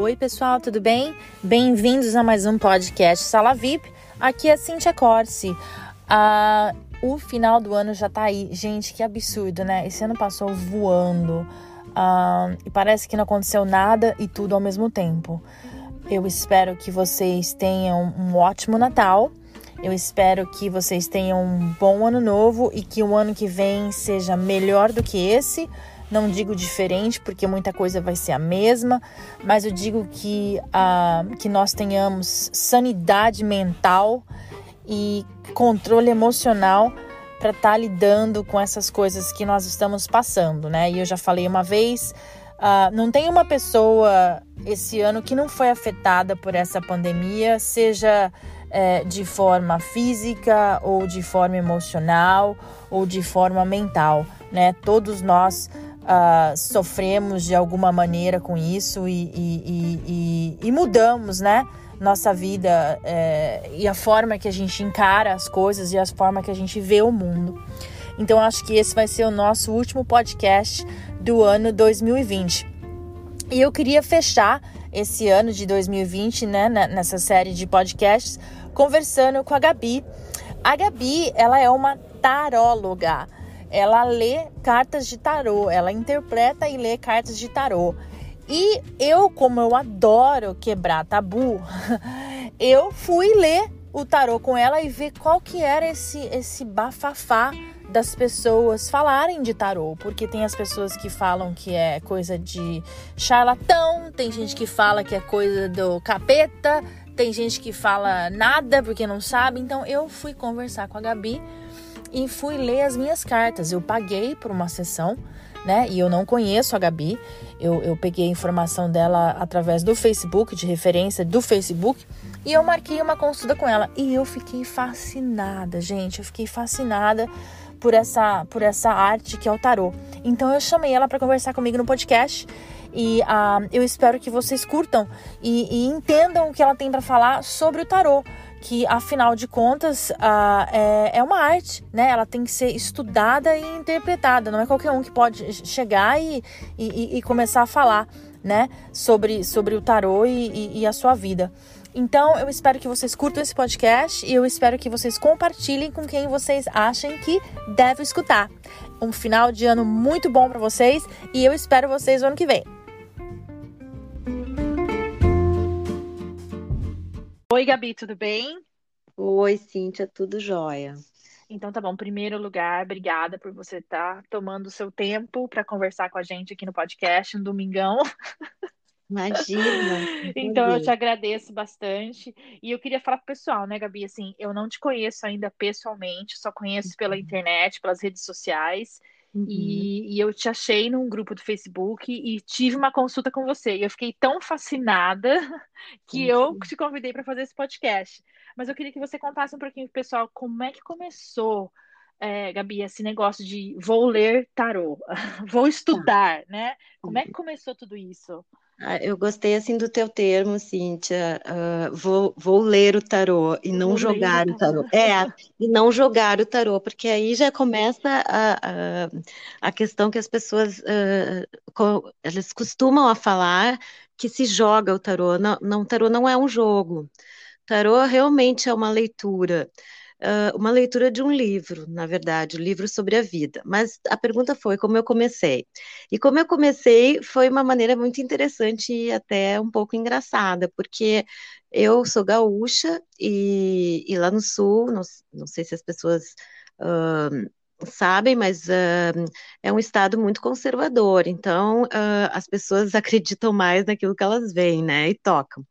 Oi, pessoal, tudo bem? Bem-vindos a mais um podcast Sala VIP. Aqui é Cintia Corsi. Ah, o final do ano já tá aí. Gente, que absurdo, né? Esse ano passou voando. Ah, e parece que não aconteceu nada e tudo ao mesmo tempo. Eu espero que vocês tenham um ótimo Natal. Eu espero que vocês tenham um bom ano novo e que o ano que vem seja melhor do que esse. Não digo diferente, porque muita coisa vai ser a mesma, mas eu digo que, uh, que nós tenhamos sanidade mental e controle emocional para estar tá lidando com essas coisas que nós estamos passando, né? E eu já falei uma vez, uh, não tem uma pessoa esse ano que não foi afetada por essa pandemia, seja é, de forma física ou de forma emocional ou de forma mental, né? Todos nós uh, sofremos de alguma maneira com isso e, e, e, e mudamos, né? Nossa vida é, e a forma que a gente encara as coisas e a forma que a gente vê o mundo. Então, acho que esse vai ser o nosso último podcast do ano 2020. E eu queria fechar esse ano de 2020, né, nessa série de podcasts, conversando com a Gabi. A Gabi, ela é uma taróloga ela lê cartas de tarô, ela interpreta e lê cartas de tarô. E eu, como eu adoro quebrar tabu, eu fui ler o tarô com ela e ver qual que era esse esse bafafá das pessoas falarem de tarô, porque tem as pessoas que falam que é coisa de charlatão, tem gente que fala que é coisa do capeta, tem gente que fala nada porque não sabe. Então eu fui conversar com a Gabi e fui ler as minhas cartas. Eu paguei por uma sessão, né? E eu não conheço a Gabi. Eu, eu peguei a informação dela através do Facebook, de referência do Facebook, e eu marquei uma consulta com ela. E eu fiquei fascinada, gente. Eu fiquei fascinada por essa, por essa arte que é o tarô. Então eu chamei ela para conversar comigo no podcast. E uh, eu espero que vocês curtam e, e entendam o que ela tem para falar sobre o tarô que afinal de contas uh, é, é uma arte, né? Ela tem que ser estudada e interpretada. Não é qualquer um que pode chegar e, e, e começar a falar, né? Sobre, sobre o tarô e, e, a sua vida. Então, eu espero que vocês curtam esse podcast e eu espero que vocês compartilhem com quem vocês achem que deve escutar. Um final de ano muito bom para vocês e eu espero vocês no ano que vem. Oi, Gabi, tudo bem? Oi, Cíntia, tudo jóia. Então tá bom, primeiro lugar, obrigada por você estar tá tomando o seu tempo para conversar com a gente aqui no podcast, um domingão. Imagina. então eu te agradeço bastante. E eu queria falar pro pessoal, né, Gabi, assim, eu não te conheço ainda pessoalmente, só conheço pela uhum. internet, pelas redes sociais. Uhum. E, e, eu te achei num grupo do Facebook e tive uma consulta com você. E eu fiquei tão fascinada que eu te convidei para fazer esse podcast. Mas eu queria que você contasse um pouquinho pro pessoal como é que começou, é, Gabi, esse negócio de vou ler tarô, vou tá. estudar, né? Como é que começou tudo isso? Ah, eu gostei assim do teu termo, Cíntia. Uh, vou, vou ler o tarô e não vou jogar o tarô. É, e não jogar o tarô, porque aí já começa a, a, a questão que as pessoas uh, elas costumam a falar que se joga o tarô. Não, não, o tarô não é um jogo. O tarô realmente é uma leitura uh, uma leitura de um livro, na verdade, um livro sobre a vida. Mas a pergunta foi como eu comecei. E como eu comecei foi uma maneira muito interessante e até um pouco engraçada, porque eu sou gaúcha e, e lá no sul, não, não, sei se as pessoas. Uh, sabem, mas uh, é um estado muito conservador, então uh, as pessoas acreditam mais naquilo que elas veem, né, e tocam.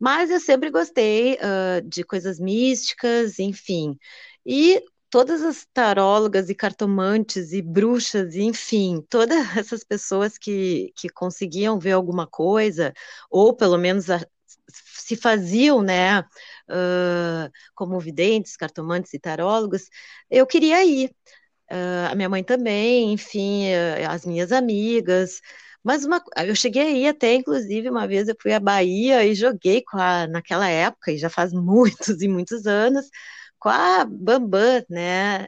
Mas eu sempre gostei uh, de coisas místicas, enfim. E todas as tarólogas e cartomantes e bruxas, enfim, todas essas pessoas que, que conseguiam ver alguma coisa, ou pelo menos a, se faziam, né, uh, como videntes, cartomantes e tarólogos, eu queria ir. Uh, a minha mãe também, enfim, as minhas amigas. Mas uma, eu cheguei aí até, inclusive, uma vez eu fui à Bahia e joguei com a, naquela época, e já faz muitos e muitos anos, com a Bambam, né?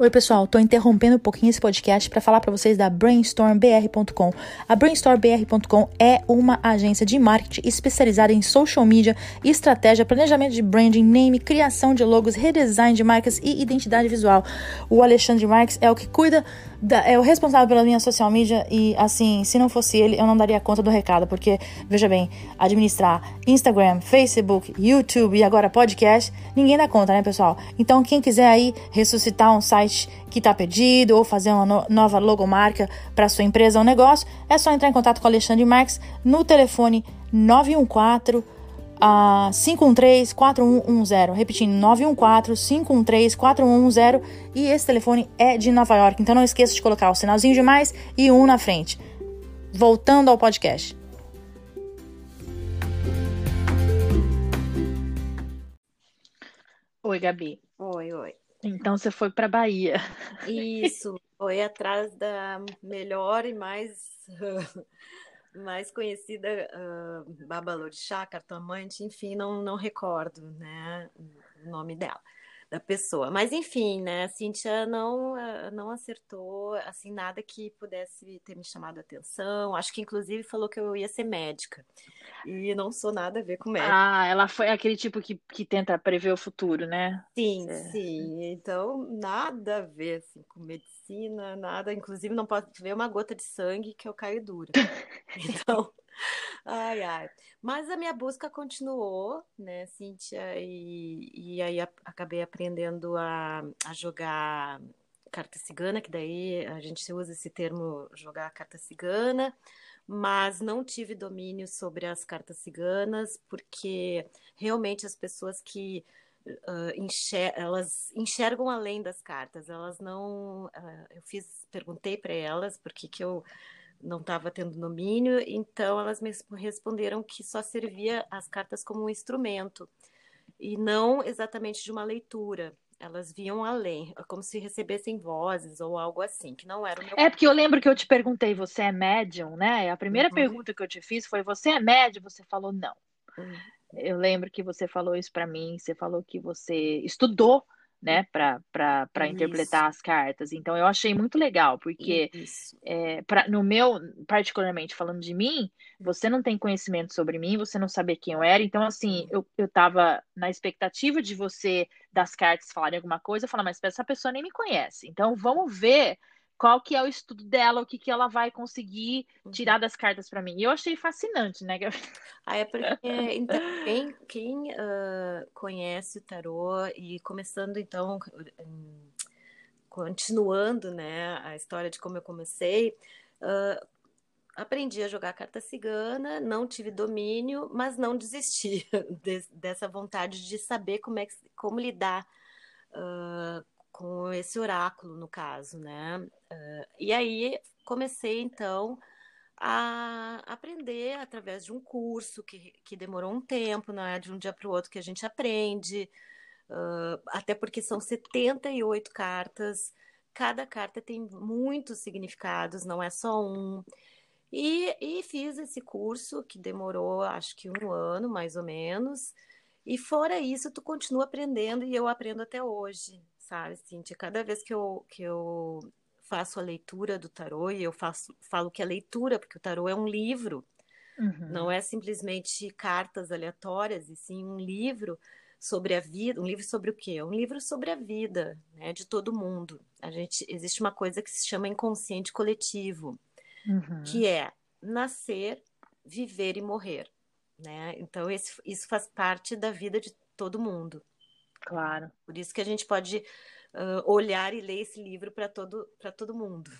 Oi, pessoal, tô interrompendo um pouquinho esse podcast para falar para vocês da brainstormbr.com. A brainstormbr.com é uma agência de marketing especializada em social media, estratégia, planejamento de branding, name, criação de logos, redesign de marcas e identidade visual. O Alexandre Marques é o que cuida da, é o responsável pela minha social media e assim, se não fosse ele, eu não daria conta do recado, porque veja bem, administrar Instagram, Facebook, YouTube e agora podcast, ninguém dá conta, né, pessoal? Então, quem quiser aí ressuscitar um site site que está perdido ou fazer uma no nova logomarca para sua empresa ou negócio, é só entrar em contato com o Alexandre Marques no telefone 914 uh, 513 4110. Repetindo, 914 513 4110. E esse telefone é de Nova York, então não esqueça de colocar o sinalzinho de mais e um na frente. Voltando ao podcast. Oi, Gabi. Oi, oi. Então você foi para Bahia. Isso, foi atrás da melhor e mais mais conhecida uh, Babalorixá, cartomante, enfim, não, não recordo né, o nome dela da pessoa. Mas enfim, né, a Cíntia não, eh, não acertou assim nada que pudesse ter me chamado a atenção. Acho que inclusive falou que eu ia ser médica. E não sou nada a ver com médica. Ah, ela foi aquele tipo que, que tenta prever o futuro, né? Sim, é. sim. Então, nada a ver assim, com medicina, nada. Inclusive, não pode ver uma gota de sangue que eu caio dura. Então, Ai, ai. Mas a minha busca continuou, né, Cíntia? E, e aí a, acabei aprendendo a, a jogar carta cigana, que daí a gente usa esse termo jogar carta cigana, mas não tive domínio sobre as cartas ciganas, porque realmente as pessoas que uh, enxer elas enxergam além das cartas, elas não. Uh, eu fiz, perguntei para elas por que, que eu não estava tendo domínio, então elas me responderam que só servia as cartas como um instrumento e não exatamente de uma leitura. Elas viam além, como se recebessem vozes ou algo assim, que não era o meu. É porque eu lembro que eu te perguntei, você é médium, né? A primeira uhum. pergunta que eu te fiz foi: você é médium? Você falou não. Uhum. Eu lembro que você falou isso para mim, você falou que você estudou né, para interpretar as cartas. Então eu achei muito legal, porque é, pra, no meu, particularmente falando de mim, você não tem conhecimento sobre mim, você não sabia quem eu era, então assim, eu, eu tava na expectativa de você das cartas falarem alguma coisa, falar, mas essa pessoa nem me conhece. Então vamos ver qual que é o estudo dela, o que, que ela vai conseguir uhum. tirar das cartas para mim. E eu achei fascinante, né? Ah, é porque então, quem, quem uh, conhece o tarô e começando então, continuando, né, a história de como eu comecei, uh, aprendi a jogar carta cigana, não tive domínio, mas não desisti de, dessa vontade de saber como é que, como lidar uh, com esse oráculo, no caso, né? Uh, e aí comecei, então, a aprender através de um curso que, que demorou um tempo, não é de um dia para o outro que a gente aprende, uh, até porque são 78 cartas, cada carta tem muitos significados, não é só um. E, e fiz esse curso que demorou acho que um ano, mais ou menos. E fora isso, tu continua aprendendo e eu aprendo até hoje sabe, Cintia? Cada vez que eu, que eu faço a leitura do tarô, e eu faço, falo que é leitura, porque o tarô é um livro, uhum. não é simplesmente cartas aleatórias, e sim um livro sobre a vida, um livro sobre o quê? Um livro sobre a vida, né, de todo mundo. A gente existe uma coisa que se chama inconsciente coletivo, uhum. que é nascer, viver e morrer, né? Então esse, isso faz parte da vida de todo mundo. Claro. Por isso que a gente pode uh, olhar e ler esse livro para todo, todo mundo.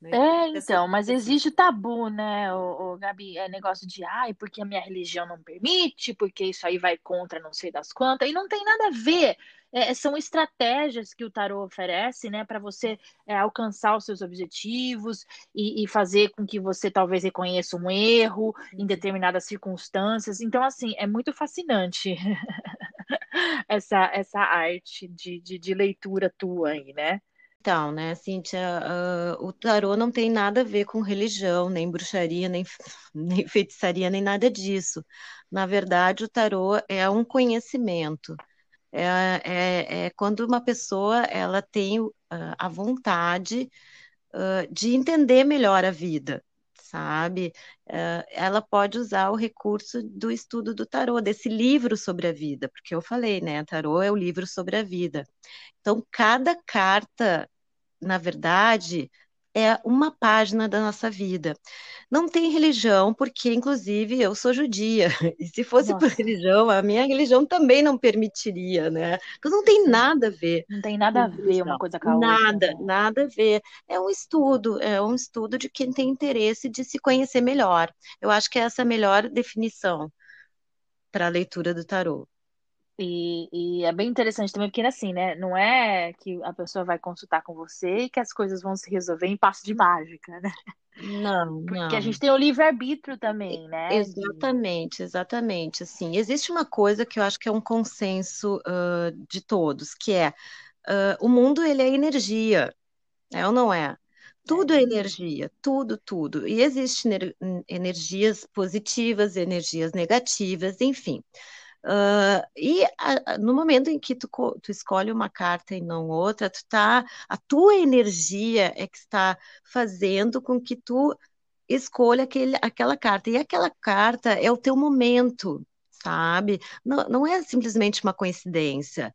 Né? É, então, mas existe tabu, né, o, o, Gabi? É negócio de, ai, porque a minha religião não permite, porque isso aí vai contra não sei das quantas, e não tem nada a ver. É, são estratégias que o tarot oferece, né, para você é, alcançar os seus objetivos e, e, fazer com que você talvez reconheça um erro em uhum. determinadas circunstâncias. Então, assim, é muito fascinante. essa, essa arte de, de, de, leitura tua aí, né? Então, né, Cíntia, uh, o tarô não tem nada a ver com religião, nem bruxaria, nem, nem feitiçaria, nem nada disso. Na verdade, o tarô é um conhecimento. É, é, é quando uma pessoa ela tem uh, a vontade uh, de entender melhor a vida, sabe? Uh, ela pode usar o recurso do estudo do tarô, desse livro sobre a vida, porque eu falei, né? Tarô é o livro sobre a vida. Então, cada carta, na verdade, é uma página da nossa vida. Não tem religião, porque, inclusive, eu sou judia. E se fosse Nossa. por religião, a minha religião também não permitiria, né? Então não tem nada a ver. Não tem nada a ver uma coisa com a outra. Nada, nada a ver. É um estudo, é um estudo de quem tem interesse de se conhecer melhor. Eu acho que é essa a melhor definição para a leitura do tarô. E, e, é bem interessante também, porque assim, né? Não é que a pessoa vai consultar com você e que as coisas vão se resolver em passo de mágica, né? Não, Porque não. a gente tem o livre-arbítrio também, né? Exatamente, exatamente. Assim, existe uma coisa que eu acho que é um consenso uh, de todos, que é uh, o mundo ele é energia, é ou não é? Tudo é, é energia, tudo, tudo. E existem energias positivas, energias negativas, enfim. Uh, e a, no momento em que tu, tu, escolhe uma carta e não outra, tu tá, a tua energia é que está fazendo com que tu escolha aquele, aquela carta. E aquela carta é o teu momento, sabe? Não, não é simplesmente uma coincidência.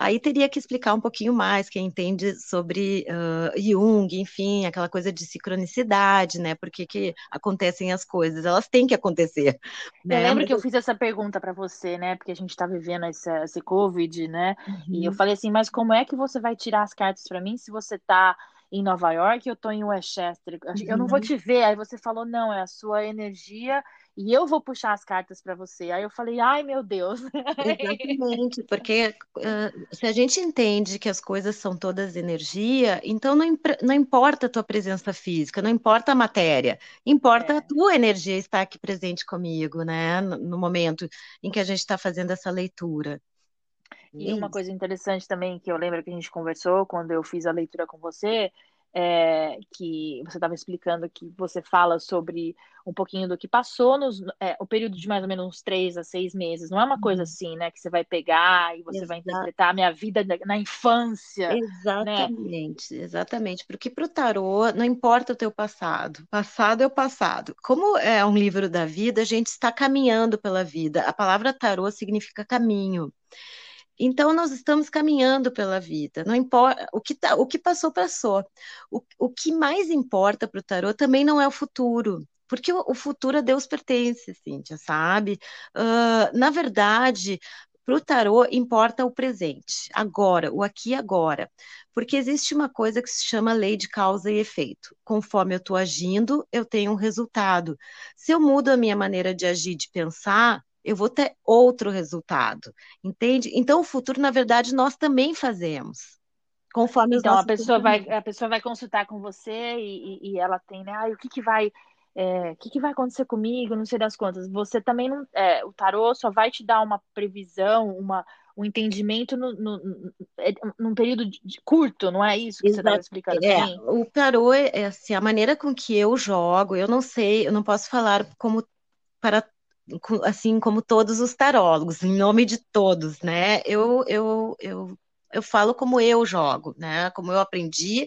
Aí teria que explicar um pouquinho mais, quem entende sobre uh, Jung, enfim, aquela coisa de sincronicidade, né? Por que, que acontecem as coisas? Elas têm que acontecer. Né? Eu lembro que eu fiz essa pergunta para você, né? Porque a gente está vivendo esse, esse Covid, né? Uhum. E eu uhum. falei assim, mas como é que você vai tirar as cartas para mim se você está em Nova York eu estou em Westchester? Eu não vou uhum. te ver. Aí você falou, não, é a sua energia e eu vou puxar as cartas para você. Aí eu falei, ai meu Deus. Exatamente, porque uh, se a gente entende que as coisas são todas energia, então não, não importa a tua presença física, não importa a matéria, importa é. a tua energia estar aqui presente comigo, né? No, no momento em que a gente está fazendo essa leitura. E uma coisa interessante também que eu lembro que a gente conversou quando eu fiz a leitura com você é, que você estava explicando que você fala sobre um pouquinho do que passou nos é, o período de mais ou menos uns três a seis meses. Não é uma coisa uhum. assim, né? Que você vai pegar e você Exato. vai interpretar a minha vida na infância. Exatamente, né? exatamente. Porque para o tarô não importa o teu passado. Passado é o passado. Como é um livro da vida, a gente está caminhando pela vida. A palavra tarô significa caminho. Então, nós estamos caminhando pela vida, não importa o que, tá, o que passou, passou. O, o que mais importa para o tarô também não é o futuro, porque o, o futuro a Deus pertence, Cíntia, sabe? Uh, na verdade, para o tarô importa o presente, agora, o aqui e agora. Porque existe uma coisa que se chama lei de causa e efeito. Conforme eu estou agindo, eu tenho um resultado. Se eu mudo a minha maneira de agir, de pensar, eu vou ter outro resultado, entende? Então, o futuro, na verdade, nós também fazemos. Conforme então, a pessoa vai a pessoa vai consultar com você e, e ela tem, né? Ah, o que, que vai é, o que, que vai acontecer comigo? Não sei das contas. Você também não. É, o tarô só vai te dar uma previsão, uma, um entendimento no, no, no, é, num período de, de curto, não é isso que Exato. você estava explicando? É, o tarô é assim, a maneira com que eu jogo, eu não sei, eu não posso falar como para assim como todos os tarólogos, em nome de todos, né? Eu, eu, eu, eu falo como eu jogo, né? Como eu aprendi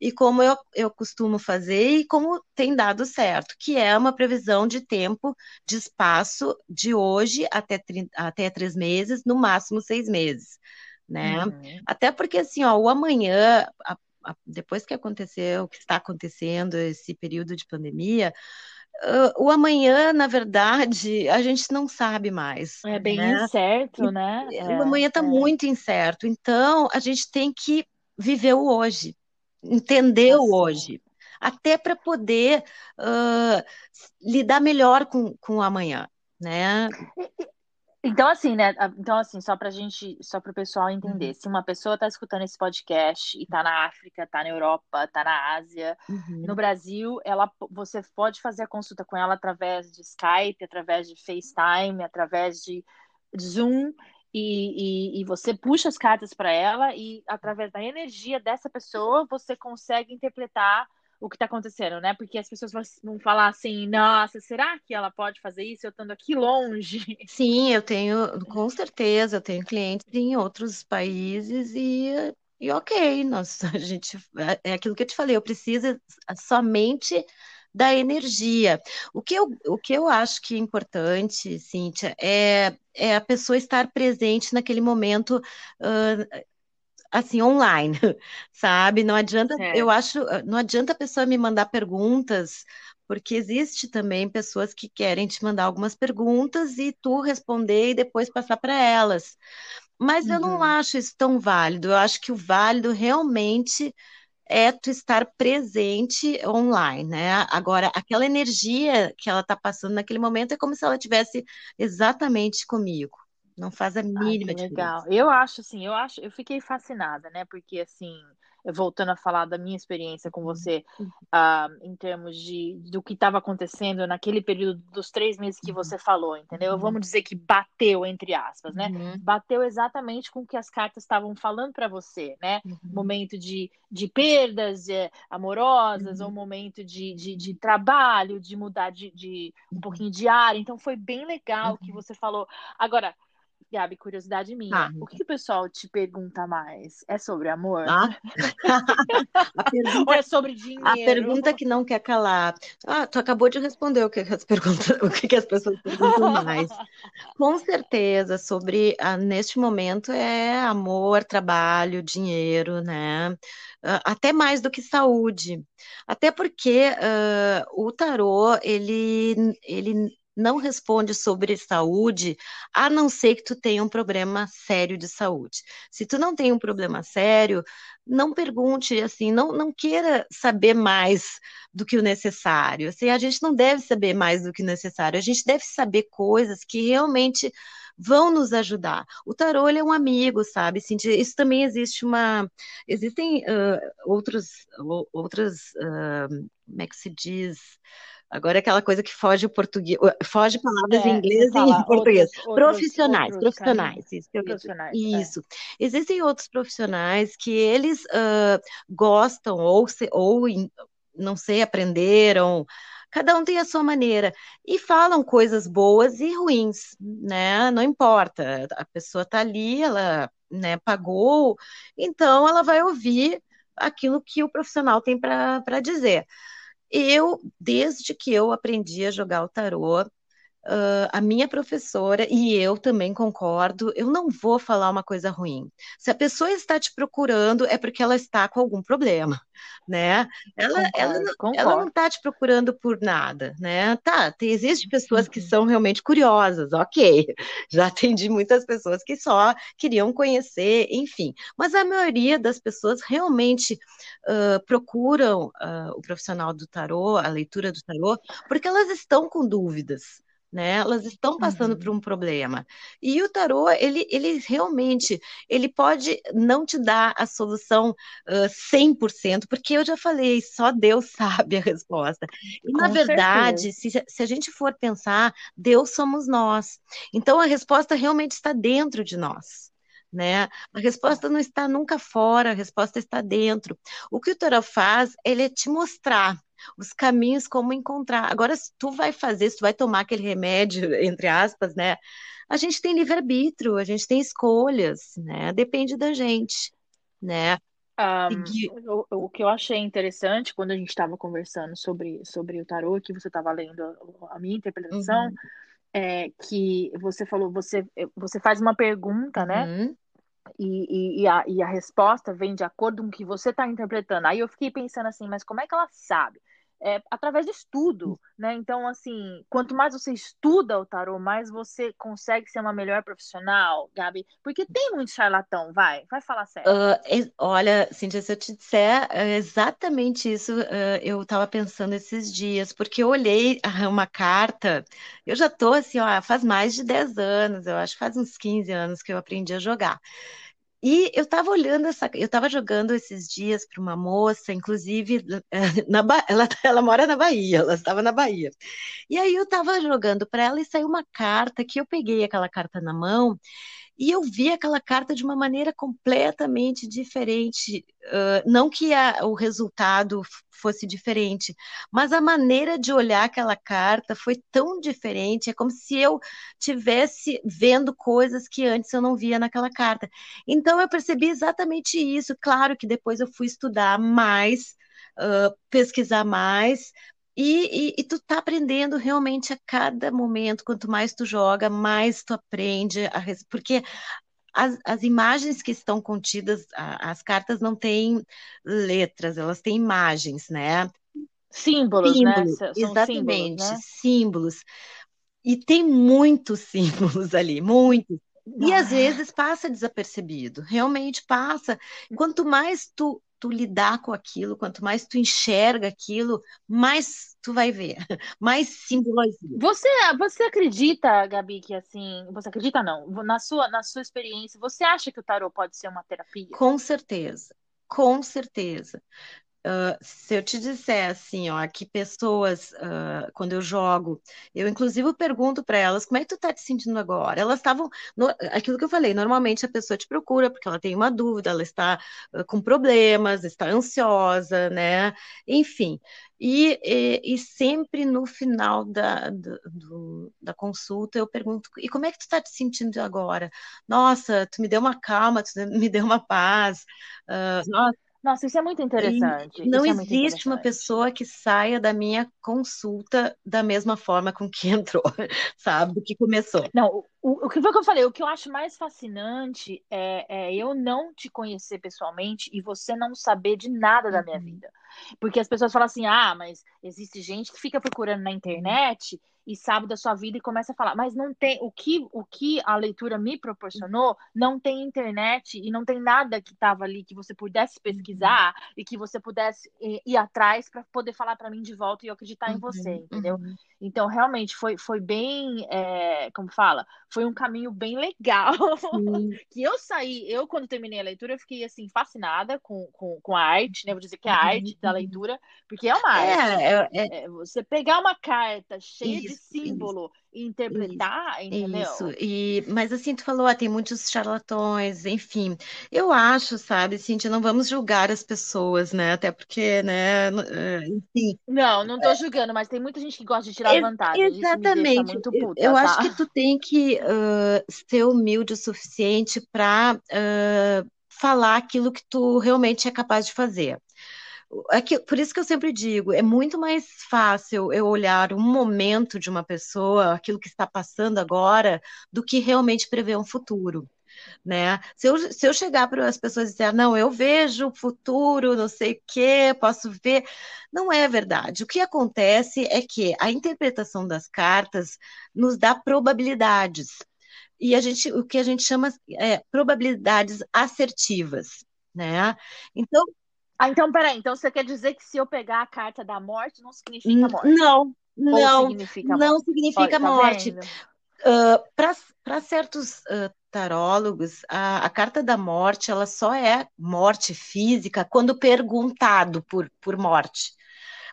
e como eu, eu costumo fazer e como tem dado certo, que é uma previsão de tempo, de espaço, de hoje até, até três meses, no máximo seis meses, né? Uhum. Até porque, assim, ó, o amanhã, a, a, depois que aconteceu, o que está acontecendo, esse período de pandemia, Uh, o amanhã, na verdade, a gente não sabe mais. É bem né? incerto, né? o amanhã está é. muito incerto. Então, a gente tem que viver o hoje, entender Nossa. o hoje, até para poder uh, lidar melhor com, com o amanhã. Né? Então, assim, né? Então, assim, só pra gente, só para o pessoal entender, uhum. se uma pessoa está escutando esse podcast e está na África, está na Europa, está na Ásia, uhum. no Brasil, ela, você pode fazer a consulta com ela através de Skype, através de FaceTime, através de Zoom. E, e, e você puxa as cartas para ela e através da energia dessa pessoa você consegue interpretar o que está acontecendo, né? Porque as pessoas vão falar assim, nossa, será que ela pode fazer isso eu estando aqui longe? Sim, eu tenho, com certeza, eu tenho clientes em outros países e e ok, nós, a gente, é, é aquilo que eu te falei, eu preciso somente da energia. O que eu, o que eu acho que é importante, Cíntia, é, é a pessoa estar presente naquele momento. Uh, assim online, sabe? Não adianta, eu acho, não adianta a pessoa me mandar perguntas, porque existe também pessoas que querem te mandar algumas perguntas e tu responder e depois passar para elas. Mas uhum. eu não uhum. acho isso tão válido. Eu acho que o válido realmente é tu estar presente online, né? Agora, aquela energia que ela está passando naquele momento é como se ela tivesse exatamente comigo. Não faz a mínima Ai, diferença. Legal. Eu acho assim, eu acho, eu fiquei fascinada, né? Porque assim, voltando a falar da minha experiência com você, uh, em termos de do que estava acontecendo naquele período dos três meses que você falou, entendeu? Uhum. Vamos dizer que bateu, entre aspas, né? Uhum. Bateu exatamente com o que as cartas estavam falando para você, né? Uhum. Momento de, de perdas é, amorosas, ou uhum. momento de, de, de, trabalho, de mudar de, de um uhum. pouquinho de área. Então foi bem legal que você falou. Agora, Gabi, curiosidade minha. Ah. O que o pessoal te pergunta mais? É sobre amor? Ah. pergunta, Ou é sobre dinheiro? A pergunta que não quer calar. Ah, tu acabou de responder o que as, perguntas, o que as pessoas perguntam mais. Com certeza, sobre ah, neste momento é amor, trabalho, dinheiro, né? Uh, até mais do que saúde. Até porque uh, o tarô, ele, ele não responde sobre saúde, a não ser que tu tenha um problema sério de saúde. Se tu não tem um problema sério, não pergunte assim, não, não queira saber mais do que o necessário. Assim, a gente não deve saber mais do que o necessário, a gente deve saber coisas que realmente vão nos ajudar. O tarô é um amigo, sabe? Isso também existe uma. Existem uh, outros, outras. Uh, como é que se diz? Agora é aquela coisa que foge o português, foge palavras é, em inglês e em português. Outros, profissionais, outros profissionais, isso, profissionais. Isso. É. Existem outros profissionais que eles uh, gostam ou, se, ou não sei, aprenderam. Cada um tem a sua maneira e falam coisas boas e ruins, né? Não importa. A pessoa está ali, ela né, pagou, então ela vai ouvir aquilo que o profissional tem para dizer. Eu, desde que eu aprendi a jogar o tarô, Uh, a minha professora e eu também concordo, eu não vou falar uma coisa ruim. Se a pessoa está te procurando, é porque ela está com algum problema, né? Ela, concordo, ela, concordo. ela não está te procurando por nada, né? Tá, tem, existem pessoas que são realmente curiosas, ok. Já atendi muitas pessoas que só queriam conhecer, enfim. Mas a maioria das pessoas realmente uh, procuram uh, o profissional do tarô, a leitura do tarô, porque elas estão com dúvidas né? Elas estão passando uhum. por um problema. E o tarô, ele, ele realmente, ele pode não te dar a solução uh, 100%, porque eu já falei, só Deus sabe a resposta. E, Com na verdade, se, se a gente for pensar, Deus somos nós. Então, a resposta realmente está dentro de nós. Né? A resposta não está nunca fora, a resposta está dentro. O que o tarot faz, ele é te mostrar os caminhos como encontrar. Agora, se tu vai fazer, se tu vai tomar aquele remédio, entre aspas, né? A gente tem livre-arbítrio, a gente tem escolhas, né? Depende da gente, né? Um, o, o, que eu achei interessante quando a gente estava conversando sobre, sobre o tarô, que você estava lendo a, a, minha interpretação, uhum. é que você falou, você, você faz uma pergunta, né? Uhum. E, e, e, a, e a resposta vem de acordo com o que você está interpretando. Aí eu fiquei pensando assim, mas como é que ela sabe? É, através de estudo, né? Então, assim, quanto mais você estuda o tarô, mais você consegue ser uma melhor profissional, Gabi. Porque tem muito charlatão, vai, vai falar sério. Uh, olha, Cintia, se eu te disser é exatamente isso, uh, eu estava pensando esses dias, porque eu olhei uma carta, eu já tô assim, ó, faz mais de 10 anos, eu acho que faz uns 15 anos que eu aprendi a jogar. E eu estava olhando essa, eu estava jogando esses dias para uma moça, inclusive na, ela, ela mora na Bahia, ela estava na Bahia. E aí eu estava jogando para ela e saiu uma carta que eu peguei aquela carta na mão e eu vi aquela carta de uma maneira completamente diferente. Uh, não que a, o resultado fosse diferente, mas a maneira de olhar aquela carta foi tão diferente. É como se eu tivesse vendo coisas que antes eu não via naquela carta. Então eu percebi exatamente isso. Claro que depois eu fui estudar mais, uh, pesquisar mais, e, e, e, tu tá aprendendo realmente a cada momento, quanto mais tu joga, mais tu aprende, a, porque as, as imagens que estão contidas, as cartas não têm letras, elas têm imagens, né? Símbolos, símbolos né? Exatamente, símbolos, né? símbolos. E tem muitos símbolos ali, muitos. E às vezes passa desapercebido, realmente passa. Quanto mais tu tu lidar com aquilo, quanto mais tu enxerga aquilo, mais tu vai ver, mais simbologia. Você, você acredita, Gabi, que assim, você acredita não? Na sua, na sua experiência, você acha que o tarot pode ser uma terapia? Com certeza, com certeza. Uh, se eu te disser assim, ó, que pessoas, uh, quando eu jogo, eu inclusive pergunto para elas como é que tu tá te sentindo agora? Elas estavam, aquilo que eu falei, normalmente a pessoa te procura porque ela tem uma dúvida, ela está uh, com problemas, está ansiosa, né? Enfim. E, e, e sempre no final da, do, da consulta eu pergunto, e como é que tu tá te sentindo agora? Nossa, tu me deu uma calma, tu me deu uma paz. nossa, nossa, isso é muito interessante. E não é existe uma pessoa que saia da minha consulta da mesma forma com que entrou, sabe? Do que começou. Não, o, o que foi que eu falei? O que eu acho mais fascinante é, é, eu não te conhecer pessoalmente e você não saber de nada da minha uhum. vida. Porque as pessoas falam assim: ah, mas existe gente que fica procurando na internet e sabe da sua vida e começa a falar, mas não tem o que o que a leitura me proporcionou, não tem internet e não tem nada que estava ali que você pudesse uhum. pesquisar uhum. e que você pudesse ir, ir atrás para poder falar para mim de volta e eu acreditar uhum. em você, entendeu? Uhum. Então realmente foi, foi bem, é, como fala, foi um caminho bem legal que eu saí, eu quando terminei a leitura eu fiquei assim fascinada com, com, com a arte, né? Vou dizer que é a arte da uhum. leitura, porque é uma é, arte. É, é, é, você pegar uma carta cheia isso, de símbolo e interpretar, entendeu? Isso, e, mas assim, tu falou, ah, tem muitos charlatões, enfim. Eu acho, sabe, Cintia, não vamos julgar as pessoas, né? Até porque, né, eh, enfim. Não, não tô julgando, mas tem muita gente que gosta de tirar vantagem. Exatamente. Puta, eu tá? acho que tu tem que uh, ser humilde o suficiente para uh, falar aquilo que tu realmente é capaz de fazer. É por isso que eu sempre digo, é muito mais fácil eu olhar um momento de uma pessoa, aquilo que está passando agora, do que realmente prever um futuro. Né? Se, eu, se eu chegar para as pessoas e dizer, não, eu vejo o futuro, não sei o quê, posso ver, não é verdade. O que acontece é que a interpretação das cartas nos dá probabilidades. E a gente, o que a gente chama é probabilidades assertivas. Né? Então, ah, então, peraí. Então você quer dizer que se eu pegar a carta da morte, não significa morte? Não, não. Significa não morte? significa Olha, tá morte. Uh, Para certos uh, tarólogos, a, a, carta da morte ela só é morte física quando perguntado por, por morte.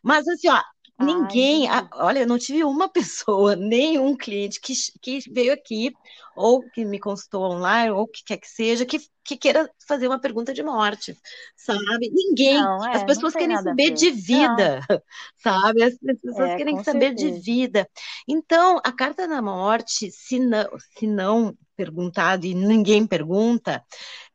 Mas assim, ó, Ninguém, Ai, olha, eu não tive uma pessoa, nenhum cliente que, que veio aqui, ou que me consultou online, ou que quer que seja, que, que queira fazer uma pergunta de morte, sabe? Ninguém. Não, é, As pessoas querem saber de vida, não. sabe? As pessoas é, querem saber certeza. de vida. Então, a carta da morte, se não, se não perguntado e ninguém pergunta,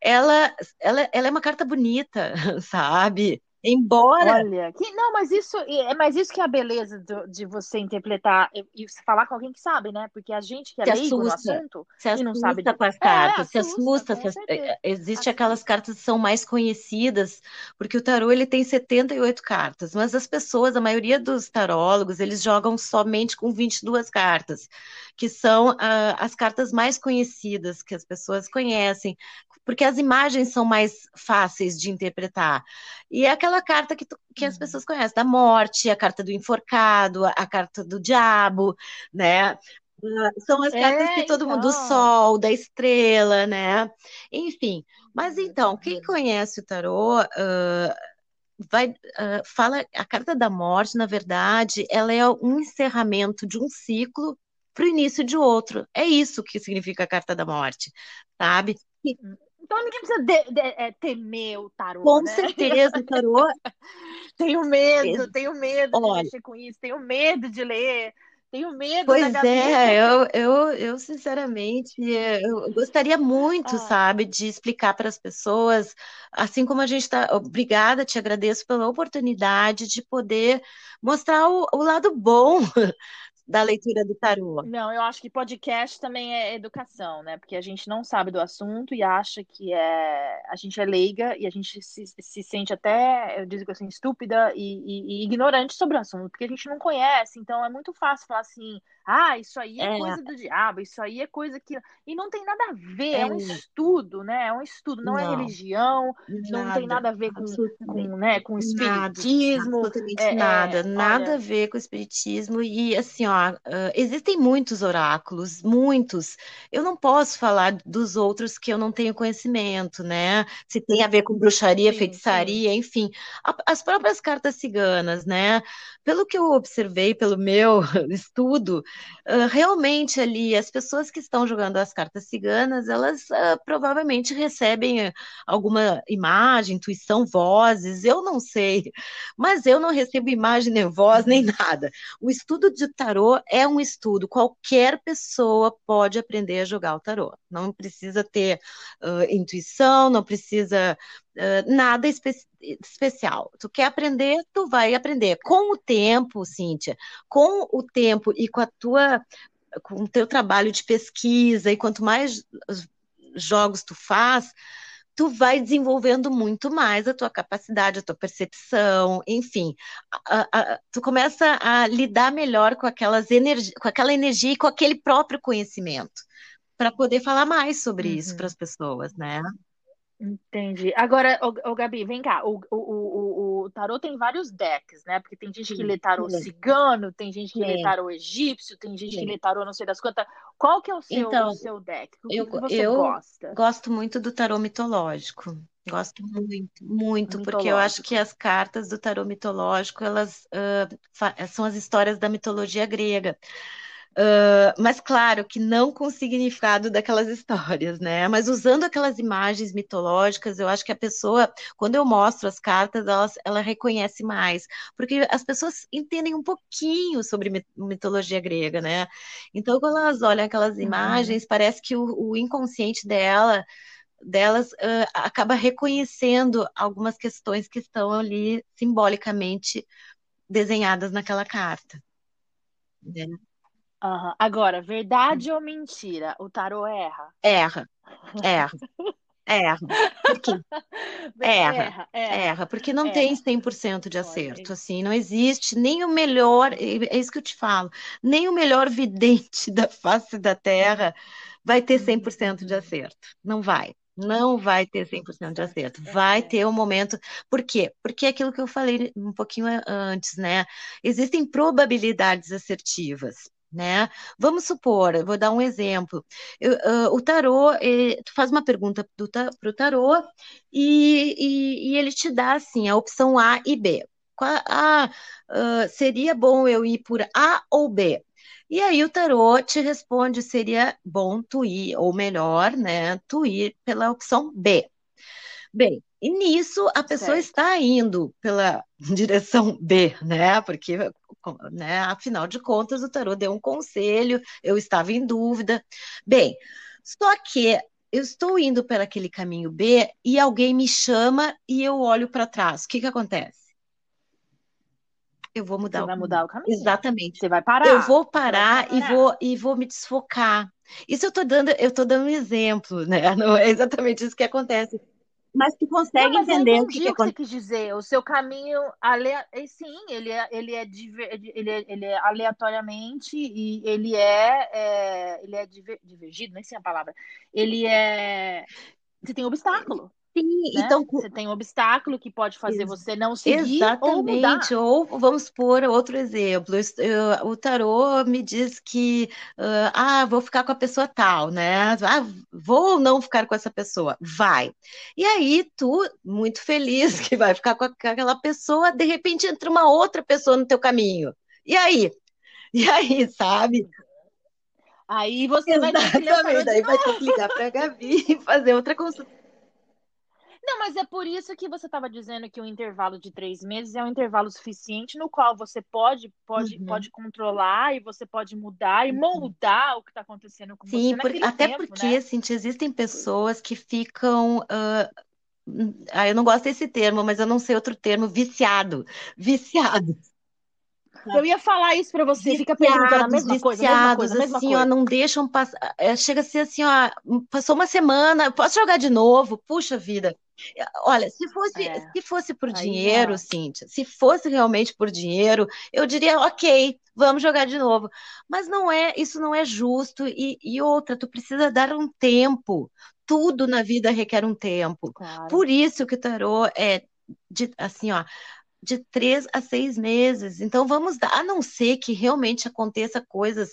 ela, ela, ela é uma carta bonita, sabe? Embora. Olha, que, não, mas isso é mas isso que é a beleza do, de você interpretar e, e, falar com alguém que sabe, né? Porque a gente que é se leigo assusta, no assunto se assusta e não sabe com as cartas, é, se assusta. Se, é, existe aquelas cartas que são mais conhecidas, porque o tarô ele tem 78 cartas, mas as pessoas, a maioria dos tarólogos, eles jogam somente com 22 cartas, que são uh, as cartas mais conhecidas que as pessoas conhecem, porque as imagens são mais fáceis de interpretar. E é aquela carta que, tu, que as pessoas conhecem, da morte, a carta do enforcado, a, carta do diabo, né? Uh, são as cartas é, que todo então... mundo, do sol, da estrela, né? Enfim, mas então, quem conhece o tarô uh, vai uh, fala a carta da morte, na verdade, ela é um encerramento de um ciclo para o início de outro. É isso que significa a carta da morte, sabe? Então ninguém precisa de, de, é, temer o tarô. Com né? certeza, o tarô. tenho medo, tenho medo Olha, de mexer com isso, tenho medo de ler. Tenho medo Pois é, eu, eu, eu sinceramente, eu gostaria muito, ah. sabe, de explicar para as pessoas, assim como a gente está. Obrigada, te agradeço pela oportunidade de poder mostrar o, o lado bom da leitura do tarô. Não, eu acho que podcast também é educação, né? Porque a gente não sabe do assunto e acha que é a gente é leiga e a gente se, se sente até, eu digo assim, estúpida e, e, e, ignorante sobre o assunto, porque a gente não conhece. Então é muito fácil falar assim, ah, isso aí é, é. coisa do diabo, isso aí é coisa que. E não tem nada a ver, é, é um estudo, né? É um estudo, não, é não é religião, nada, não tem nada a ver com, com, né, com espiritismo. Nada, absolutamente é, nada, nada olha... a ver com espiritismo. E assim, ó, existem muitos oráculos, muitos. Eu não posso falar dos outros que eu não tenho conhecimento, né? Se tem a ver com bruxaria, sim, feitiçaria, sim. enfim. As próprias cartas ciganas, né? Pelo que eu observei, pelo meu estudo, realmente ali as pessoas que estão jogando as cartas ciganas, elas provavelmente recebem alguma imagem, intuição, vozes, eu não sei, mas eu não recebo imagem nem voz nem nada. O estudo de tarô é um estudo, qualquer pessoa pode aprender a jogar o tarô. Não precisa ter uh, intuição, não precisa nada espe especial. Tu quer aprender, tu vai aprender. Com o tempo, Cíntia, com o tempo e com a tua com o teu trabalho de pesquisa e quanto mais jogos tu faz, tu vai desenvolvendo muito mais a tua capacidade, a tua percepção, enfim, a, a, tu começa a lidar melhor com aquelas energi com aquela energia e com aquele próprio conhecimento para poder falar mais sobre uhum. isso para as pessoas, né? Entendi. Agora, o, Gabi, vem cá. O, o, o, o, tarô tem vários decks, né? Porque tem gente que lê tarô cigano, tem gente que lê tarô egípcio, tem gente que lê tarô não sei das quantas. Qual que é o seu, então, o seu deck? O que, eu, que você eu gosta? gosto muito do tarô mitológico. Gosto muito, muito, porque eu acho que as cartas do tarô mitológico, elas uh, são as histórias da mitologia grega. Uh, mas claro que não com o significado daquelas histórias, né? Mas usando aquelas imagens mitológicas, eu acho que a pessoa, quando eu mostro as cartas, ela, ela reconhece mais, porque as pessoas entendem um pouquinho sobre mitologia grega, né? Então, quando elas olham aquelas uhum. imagens, uhum. parece que o, o, inconsciente dela delas uh, acaba reconhecendo algumas questões que estão ali simbolicamente desenhadas naquela carta. Né? Uhum. Agora, verdade ou mentira? O tarô erra? Erra, erra. Erra. Por quê? Erra, erra, erra, erra, porque não erra. tem 100% de acerto, assim, não existe nem o melhor, é isso que eu te falo, nem o melhor vidente da face da Terra vai ter 100% de acerto, não vai. Não vai ter 100% de acerto. Vai ter um momento. Por quê? Porque é aquilo que eu falei um pouquinho antes, né? Existem probabilidades assertivas né? Vamos supor, vou dar um exemplo. Eu, uh, o tarô, ele, tu faz uma pergunta para o tarô e, e, e, ele te dá assim a opção A e B. Ah, uh, seria bom eu ir por A ou B? E aí o tarô te responde seria bom tu ir, ou melhor, né, tu ir pela opção B. Bem, e nisso a pessoa certo. está indo pela direção B, né? Porque, né, afinal de contas, o tarô deu um conselho, eu estava em dúvida. Bem, só que eu estou indo pelo aquele caminho B e alguém me chama e eu olho para trás. O que que acontece? Eu vou mudar. Você o vai mudar o caminho. Exatamente. Você vai parar. Eu vou parar, parar. e vou e vou me desfocar. Isso eu estou dando, eu tô dando um exemplo, né? Não é exatamente isso que acontece mas tu consegue não, mas entender o que, que, que você quis dizer. O seu caminho, ale... sim, ele é, ele é, ele é, ele é aleatoriamente e ele é, é ele é divergido, nem sei a palavra. Ele é, você tem obstáculo. Sim, né? então você tem um obstáculo que pode fazer você não seguir exatamente. Ou, ou vamos por outro exemplo. Eu, o tarô me diz que uh, ah, vou ficar com a pessoa tal, né? Ah, vou ou não ficar com essa pessoa? Vai. E aí tu, muito feliz que vai ficar com aquela pessoa, de repente entra uma outra pessoa no teu caminho. E aí? E aí, sabe? Aí você vai ler Daí vai ter que ligar para a Gabi e fazer outra consulta. Não, mas é por isso que você estava dizendo que o intervalo de três meses é um intervalo suficiente no qual você pode, pode, uhum. pode controlar e você pode mudar e uhum. moldar o que está acontecendo com Sim, você. Sim, até tempo, porque, né? assim, existem pessoas que ficam. Uh, ah, eu não gosto desse termo, mas eu não sei outro termo, viciado. Viciado. Eu ia falar isso para você, fica perguntando a mesma coisa, a mesma coisa, mesma assim, coisa. ó, não deixam passar. É, chega a ser assim, ó, passou uma semana, posso jogar de novo? Puxa vida. Olha, se fosse, é. se fosse por Aí dinheiro, é. Cíntia, se fosse realmente por dinheiro, eu diria, ok, vamos jogar de novo. Mas não é, isso não é justo. E, e outra, tu precisa dar um tempo. Tudo na vida requer um tempo. Claro. Por isso que o tarô é de, assim, ó, de três a seis meses. Então vamos dar, a não ser que realmente aconteça coisas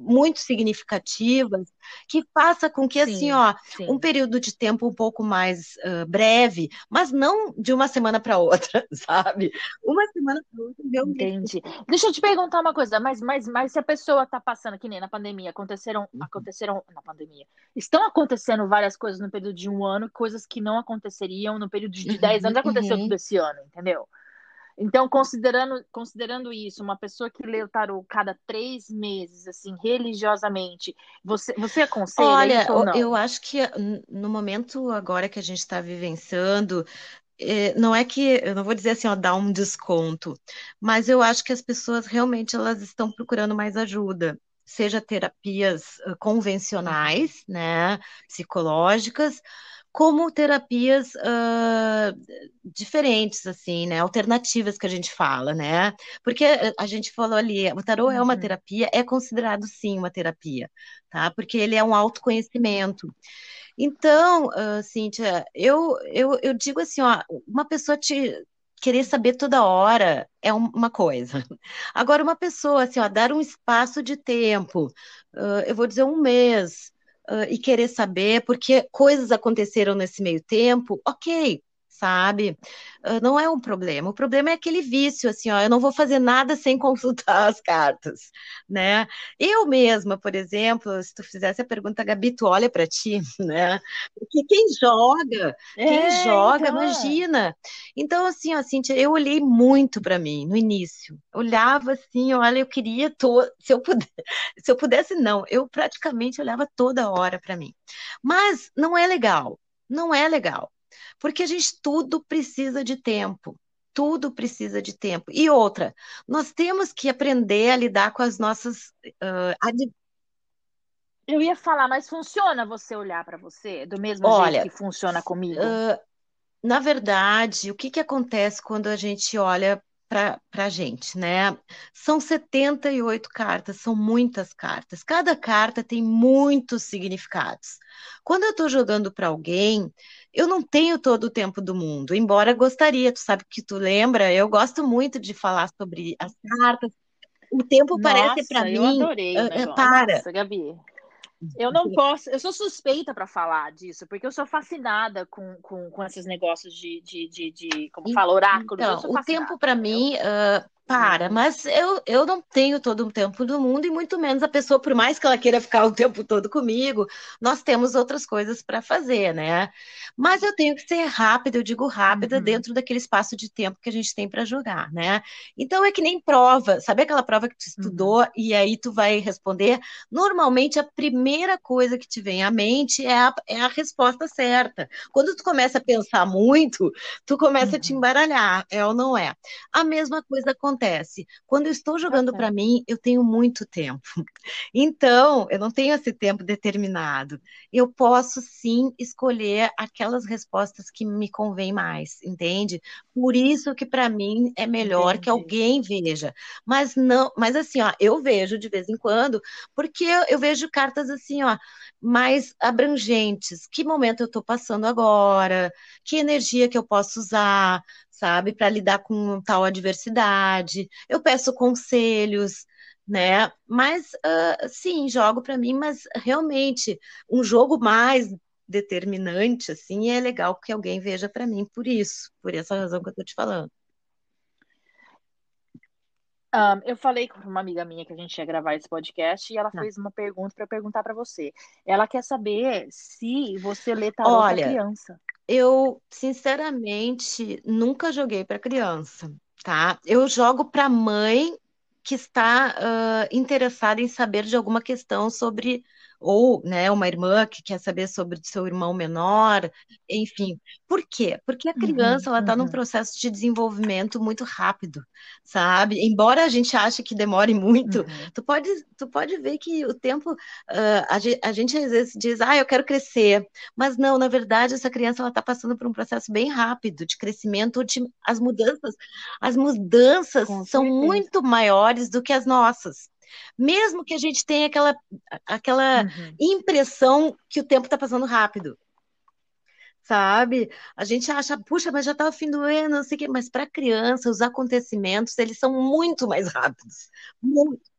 muito significativas que faça com que assim, sim, assim ó sim. um período de tempo um pouco mais uh, breve mas não de uma semana para outra sabe uma semana para outra entendi deixa eu te perguntar uma coisa mas mas mas se a pessoa está passando que nem na pandemia aconteceram uhum. aconteceram na pandemia estão acontecendo várias coisas no período de um ano coisas que não aconteceriam no período de 10 uhum, anos aconteceu uhum. tudo esse ano entendeu então, considerando, considerando isso, uma pessoa que lê o tarô cada três meses, assim, religiosamente, você, você aconselha Olha, isso ou não? eu acho que no momento agora que a gente está vivenciando, é, não é que, eu não vou dizer assim, ó, dar um desconto, mas eu acho que as pessoas realmente elas estão procurando mais ajuda, seja terapias convencionais, né, psicológicas, como terapias uh, diferentes, assim, né? Alternativas que a gente fala, né? Porque a gente falou ali, o tarô uhum. é uma uhum. terapia, é considerado sim uma terapia, tá? Porque ele é um autoconhecimento. Então, uh, Cíntia, eu, eu, eu digo assim, ó, uma pessoa te querer saber toda hora é uma coisa. Agora, uma pessoa, assim, ó, dar um espaço de tempo, uh, eu vou dizer um mês, uh, e querer saber, porque coisas aconteceram nesse meio tempo, ok, sabe? Uh, não é um problema. O problema é aquele vício, assim, ó, eu não vou fazer nada sem consultar as cartas, né? Eu mesma, por exemplo, se tu fizesse a pergunta, Gabi, tu olha para ti, né? Porque quem joga, é, quem joga, então... imagina. Então, assim, ó, Cíntia, eu olhei muito para mim no início. Olhava assim, olha, eu queria, to... se eu pudesse, se eu pudesse, não, eu praticamente olhava toda hora para mim. Mas não é legal, não é legal. Porque a gente tudo precisa de tempo. Tudo precisa de tempo. E outra, nós temos que aprender a lidar com as nossas. Uh, ad... Eu ia falar, mas funciona você olhar para você do mesmo Olha, jeito que funciona comigo? Uh, na verdade, o que, que acontece quando a gente olha para a gente, né? São 78 cartas, são muitas cartas. Cada carta tem muitos significados. Quando eu estou jogando para alguém, eu não tenho todo o tempo do mundo, embora gostaria, tu sabe que tu lembra, eu gosto muito de falar sobre as cartas. O tempo Nossa, parece para mim. Eu adorei. Uh, para. Nossa, Gabi. Eu não posso, eu sou suspeita para falar disso, porque eu sou fascinada com, com, com esses negócios de, de, de, de como fala, oráculo. Então, o tempo para mim, uh, para, uhum. mas eu, eu não tenho todo o tempo do mundo e muito menos a pessoa, por mais que ela queira ficar o tempo todo comigo, nós temos outras coisas para fazer, né? Mas eu tenho que ser rápida, eu digo rápida, uhum. dentro daquele espaço de tempo que a gente tem para jogar, né? Então é que nem prova, sabe aquela prova que tu estudou uhum. e aí tu vai responder? Normalmente a primeira coisa que te vem à mente é a, é a resposta certa. Quando tu começa a pensar muito, tu começa a te uhum. embaralhar, é ou não é? A mesma coisa acontece acontece? Quando eu estou jogando para mim, eu tenho muito tempo. Então, eu não tenho esse tempo determinado. Eu posso sim escolher aquelas respostas que me convêm mais, entende? Por isso que para mim é melhor Entendi. que alguém veja. Mas não, mas assim, ó, eu vejo de vez em quando, porque eu, eu vejo cartas assim, ó, mais abrangentes. Que momento eu estou passando agora? Que energia que eu posso usar? Sabe, para lidar com tal adversidade. Eu peço conselhos, né? Mas uh, sim, jogo para mim, mas realmente um jogo mais determinante, assim, é legal que alguém veja para mim por isso, por essa razão que eu estou te falando. Um, eu falei com uma amiga minha que a gente ia gravar esse podcast e ela tá. fez uma pergunta para perguntar para você. Ela quer saber se você lê tarô para criança. Eu, sinceramente, nunca joguei para criança, tá? Eu jogo para mãe que está uh, interessada em saber de alguma questão sobre ou né, uma irmã que quer saber sobre seu irmão menor, enfim. Por quê? Porque a criança uhum, ela está uhum. num processo de desenvolvimento muito rápido, sabe? Embora a gente ache que demore muito, uhum. tu, pode, tu pode ver que o tempo, uh, a, a, gente às vezes diz, ah, eu quero crescer, mas não, na verdade, essa criança ela está passando por um processo bem rápido de crescimento, de, as mudanças, as mudanças são muito maiores do que as nossas mesmo que a gente tenha aquela, aquela uhum. impressão que o tempo está passando rápido. Sabe? A gente acha, puxa, mas já está o fim do ano, não sei o quê. Mas para criança, os acontecimentos, eles são muito mais rápidos. Muito.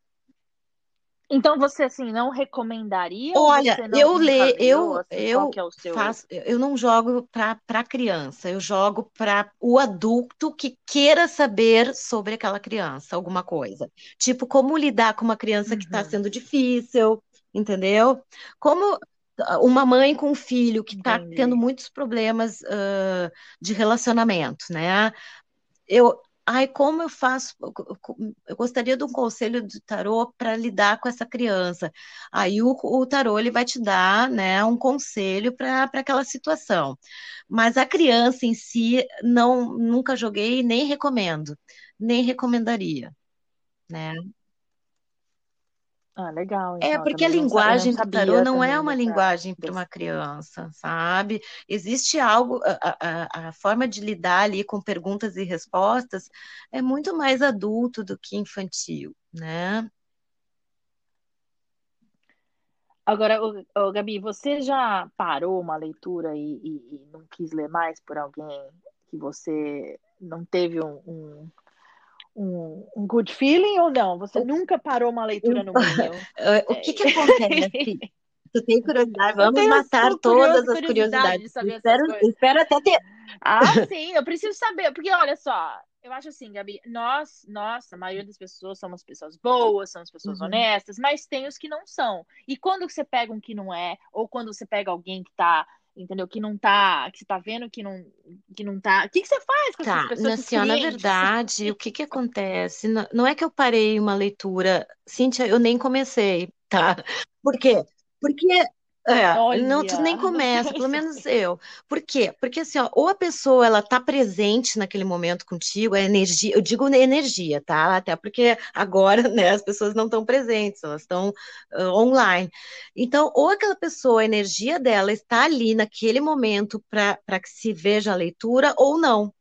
Então você assim não recomendaria? Olha, não eu leio, eu assim, eu é seu... faço, eu não jogo para criança, eu jogo para o adulto que queira saber sobre aquela criança, alguma coisa. Tipo, como lidar com uma criança que está uhum. sendo difícil, entendeu? Como uma mãe com um filho que está tendo muitos problemas uh, de relacionamento, né? Eu, ai, como eu faço? Eu gostaria de um conselho do tarô para lidar com essa criança. Aí o, o tarô ele vai te dar, né, um conselho para aquela situação. Mas a criança em si não nunca joguei nem recomendo, nem recomendaria, né? Ah, legal. É, então, porque a linguagem do tarô não é uma linguagem para uma criança, sabe? Existe algo, a, a, a forma de lidar ali com perguntas e respostas é muito mais adulto do que infantil, né? Agora, ô, ô, Gabi, você já parou uma leitura e, e- e não quis ler mais por alguém que você não teve um, um, um, um good feeling ou não? Você nunca parou uma leitura no meio? o que que acontece? Tu tem curiosidade? Vamos matar todas as curiosidades. Espero, espero até ter. Ah, sim, eu preciso saber, porque olha só, eu acho assim, Gabi, nós, nós, a maioria das pessoas somos pessoas boas, somos pessoas uhum. honestas, mas tem os que não são. E quando você pega um que não é, ou quando você pega alguém que tá entendeu? Que não tá, que você tá vendo que não, que não tá. O que, que você faz com tá, essas pessoas? Assim, na verdade, o que que acontece? Não, não é que eu parei uma leitura, Cíntia, eu nem comecei, tá? Por quê? Porque é, Olha. não, tu nem começa, pelo menos eu. Por quê? Porque assim, ó, ou a pessoa ela tá presente naquele momento contigo, a energia, eu digo energia, tá? Até porque agora, né, as pessoas não estão presentes, elas estão uh, online. Então, ou aquela pessoa, a energia dela está ali naquele momento para que se veja a leitura, ou não.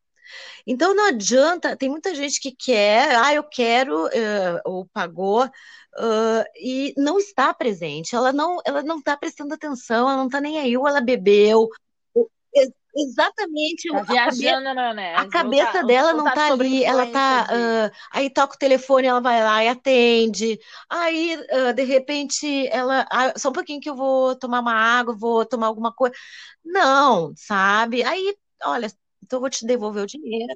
Então não adianta, tem muita gente que quer, ah, eu quero, uh, ou pagou, uh, e não está presente, ela não ela não está prestando atenção, ela não está nem aí, ou ela bebeu. Exatamente, tá viajando, a cabeça, né? a cabeça tá, dela não está ali, ela está. Uh, aí toca o telefone, ela vai lá e atende. Aí, de repente, ela. Ah, só um pouquinho que eu vou tomar uma água, vou tomar alguma coisa. Não, sabe? Aí, olha, então eu vou te devolver o dinheiro.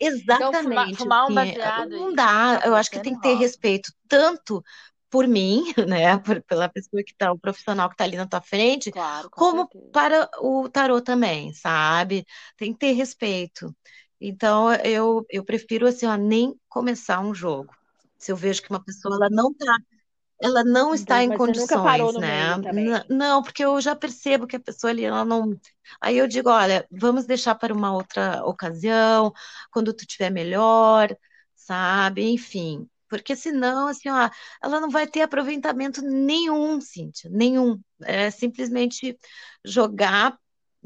Exatamente. Então, fumar, fumar um baseado não dá, eu acho que tem que ter respeito tanto por mim, né, por, pela pessoa que tá, o profissional que está ali na tua frente, claro, com como certeza. para o tarô também, sabe? Tem que ter respeito. Então, eu, eu prefiro, assim, ó, nem começar um jogo. Se eu vejo que uma pessoa ela não está ela não está em condições, né? Não, porque eu já percebo que a pessoa ali, ela não. Aí eu digo, olha, vamos deixar para uma outra ocasião, quando tu estiver melhor, sabe? Enfim, porque senão, assim, ó, ela não vai ter aproveitamento nenhum, Cíntia, nenhum. É simplesmente jogar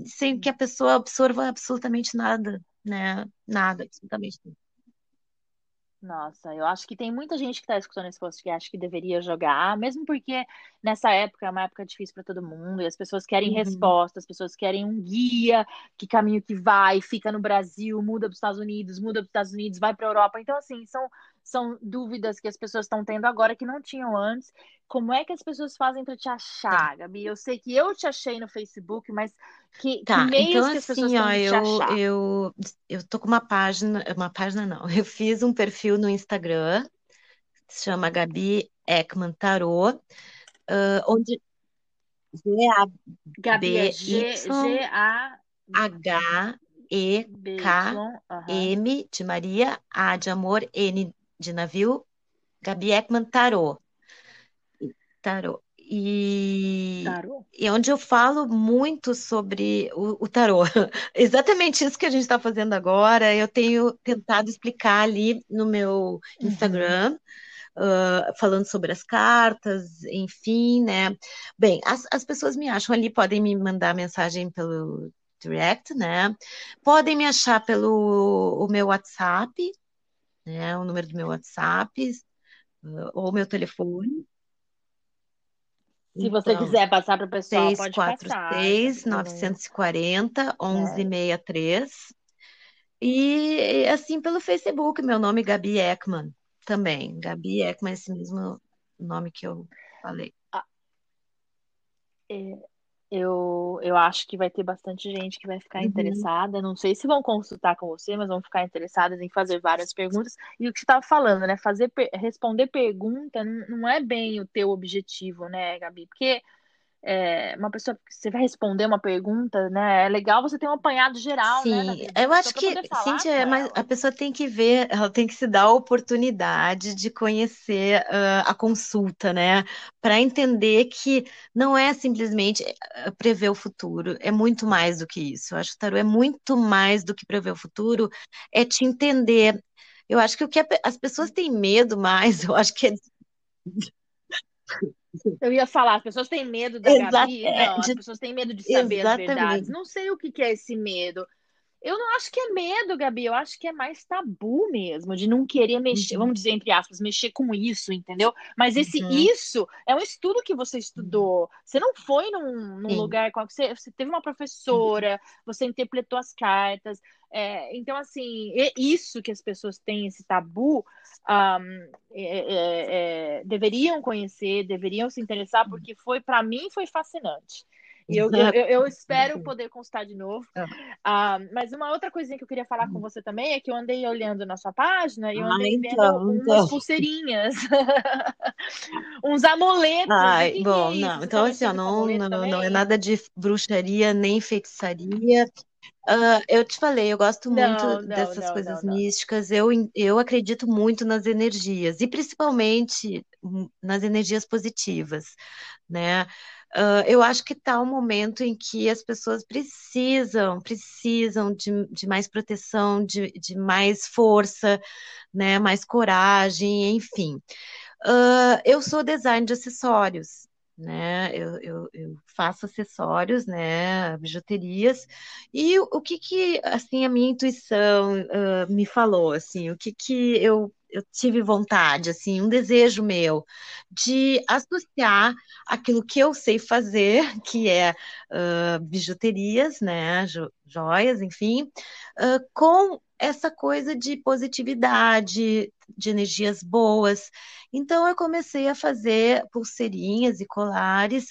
sem que a pessoa absorva absolutamente nada, né? Nada, absolutamente nada. Nossa, eu acho que tem muita gente que está escutando esse podcast que deveria jogar, mesmo porque nessa época é uma época difícil para todo mundo e as pessoas querem uhum. respostas, as pessoas querem um guia, que caminho que vai, fica no Brasil, muda para os Estados Unidos, muda para os Estados Unidos, vai para a Europa. Então, assim, são são dúvidas que as pessoas estão tendo agora que não tinham antes. Como é que as pessoas fazem para te achar, Gabi? Eu sei que eu te achei no Facebook, mas que, tá, que meios então, que as assim, pessoas ó, têm de te eu, achar? eu, eu tô com uma página, uma página não, eu fiz um perfil no Instagram, se chama Gabi Ekman Tarot, uh, onde Gabi é G-A-B-Y H-E-K-M de Maria, A de amor, N de navio, Gabi Ekman Tarot. Tarot. E, Tarô. e onde eu falo muito sobre o, o tarô. Exatamente isso que a gente está fazendo agora. Eu tenho tentado explicar ali no meu Uhum. Instagram, uh, falando sobre as cartas, enfim, né? Bem, as, as pessoas me acham ali, podem me mandar mensagem pelo direct, né? Podem me achar pelo o meu WhatsApp, né? O número do meu WhatsApp, uh, ou meu telefone. Se você Então, quiser passar para o pessoal, pode passar. 646 Eu não- 940 1163. E assim pelo Facebook, meu nome é Gabi Ekman também. Gabi Ekman, esse mesmo nome que eu falei. Eu, eu acho que vai ter bastante gente que vai ficar Uhum. interessada. Não sei se vão consultar com você, mas vão ficar interessadas em fazer várias perguntas. E o que você estava falando, né? Fazer, responder pergunta não, não é bem o teu objetivo, né, Gabi? Porque é, uma pessoa, você vai responder uma pergunta, né? É legal você ter um apanhado geral, né, Sim, vida eu acho que, Cíntia, ela. a pessoa tem que ver, ela tem que se dar a oportunidade de conhecer ah, a consulta, né? Para entender que não é simplesmente ah, prever o futuro, é muito mais do que isso. Eu acho que o tarô é muito mais do que prever o futuro, é te entender. Eu acho que o que as pessoas têm medo mais, eu acho que é Eu ia falar, as pessoas têm medo da Exa- Gabi? Não, as pessoas têm medo de saber as verdades. exatamente. Não sei o que é esse medo. Eu não acho que é medo, Gabi. Eu acho que é mais tabu mesmo, de não querer mexer, Uhum, vamos dizer, entre aspas, mexer com isso, entendeu? Mas esse uhum, isso é um estudo que você estudou. Você não foi num, num lugar qual você, você teve uma uhum, professora, você interpretou as cartas. É, então, assim, é isso que as pessoas têm, esse tabu, ahm, é, é, é, deveriam conhecer, deveriam se interessar, porque foi, para mim, foi fascinante. E eu, eu, eu, espero poder constar de novo. Ah, mas uma outra coisinha que eu queria falar com você também é que eu andei olhando na sua página e eu Ah, andei vendo então, umas então. uns amuletos. O Ai, que que bom, é não. Então, assim, ó, não, não, não é nada de bruxaria nem feitiçaria. Ah, eu te falei, eu gosto muito Não, dessas não, coisas místicas. Eu, eu acredito muito nas energias e principalmente hum, nas energias positivas, né? Ah, eu acho que está um momento em que as pessoas precisam, precisam de, de mais proteção, de, de mais força, né? Mais coragem, enfim. Ah, eu sou design de acessórios, né? Eu, eu, eu faço acessórios, né? Bijuterias. E o, o que que, assim, a minha intuição ah, me falou, assim, o que que eu, eu tive vontade, assim, um desejo meu de associar aquilo que eu sei fazer, que é ah, bijuterias, né? Jo- Joias, enfim, ah, com essa coisa de positividade, de energias boas. Então, eu comecei a fazer pulseirinhas e colares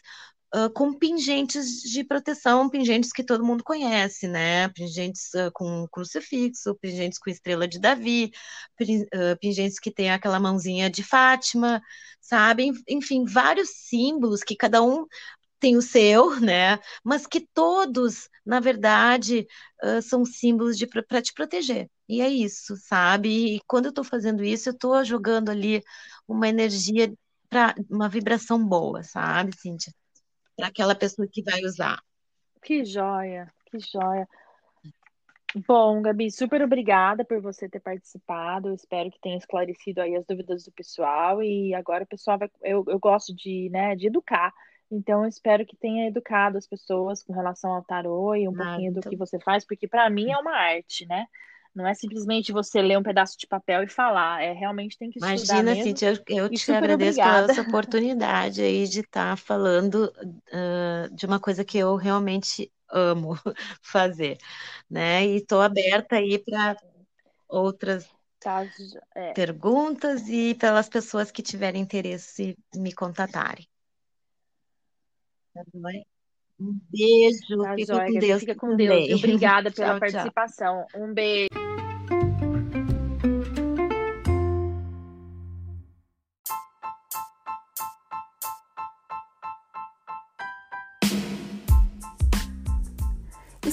ah, com pingentes de proteção, pingentes que todo mundo conhece, né? Pingentes ah, com crucifixo, pingentes com estrela de Davi, pin- pingentes que tem aquela mãozinha de Fátima, sabe? Enfim, vários símbolos que cada um tem o seu, né? Mas que todos, na verdade, ah, são símbolos de para te proteger. E é isso, sabe? E quando eu estou fazendo isso, eu estou jogando ali uma energia para uma vibração boa, sabe, Cíntia? Para aquela pessoa que vai usar. Que joia, que joia. Bom, Gabi, super obrigada por você ter participado. Eu espero que tenha esclarecido aí as dúvidas do pessoal. E agora o pessoal vai. Eu, eu gosto de, né, de educar. Então, eu espero que tenha educado as pessoas com relação ao tarô e um Ah, pouquinho do então, que você faz, porque para mim é uma arte, né? Não é simplesmente você ler um pedaço de papel e falar. É realmente tem que estudar imagina, mesmo. Cíntia, eu, eu te agradeço pela obrigada. essa oportunidade aí de estar falando ah, de uma coisa que eu realmente amo fazer, né? E estou aberta aí para outras Tá, é. perguntas e pelas pessoas que tiverem interesse me contatarem. Tá um beijo, tá fica com Deus. Fica com Deus. Obrigada pela tchau, participação. Tchau. Um beijo.